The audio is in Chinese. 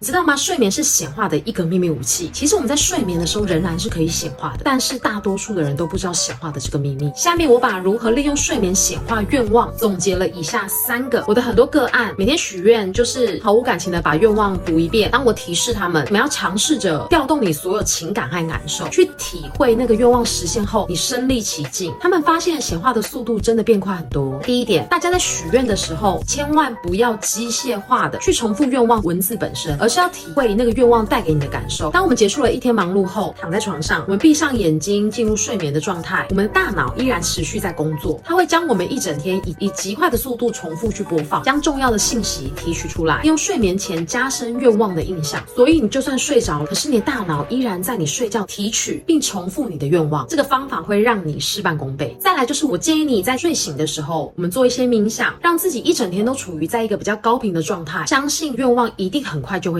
你知道吗？睡眠是显化的一个秘密武器。其实我们在睡眠的时候仍然是可以显化的，但是大多数的人都不知道显化的这个秘密。下面我把如何利用睡眠显化愿望总结了以下三个。我的很多个案每天许愿就是毫无感情的把愿望读一遍。当我提示他们，我们要尝试着调动你所有情感和感受，去体会那个愿望实现后你身历其境。他们发现显化的速度真的变快很多。第一点，大家在许愿的时候千万不要机械化的去重复愿望文字本身，而是要体会那个愿望带给你的感受。当我们结束了一天忙碌后，躺在床上，我们闭上眼睛进入睡眠的状态，我们的大脑依然持续在工作，它会将我们一整天以以极快的速度重复去播放，将重要的信息提取出来，用睡眠前加深愿望的印象。所以你就算睡着，可是你的大脑依然在你睡觉提取并重复你的愿望。这个方法会让你事半功倍。再来就是我建议你在睡醒的时候，我们做一些冥想，让自己一整天都处于在一个比较高频的状态，相信愿望一定很快就会。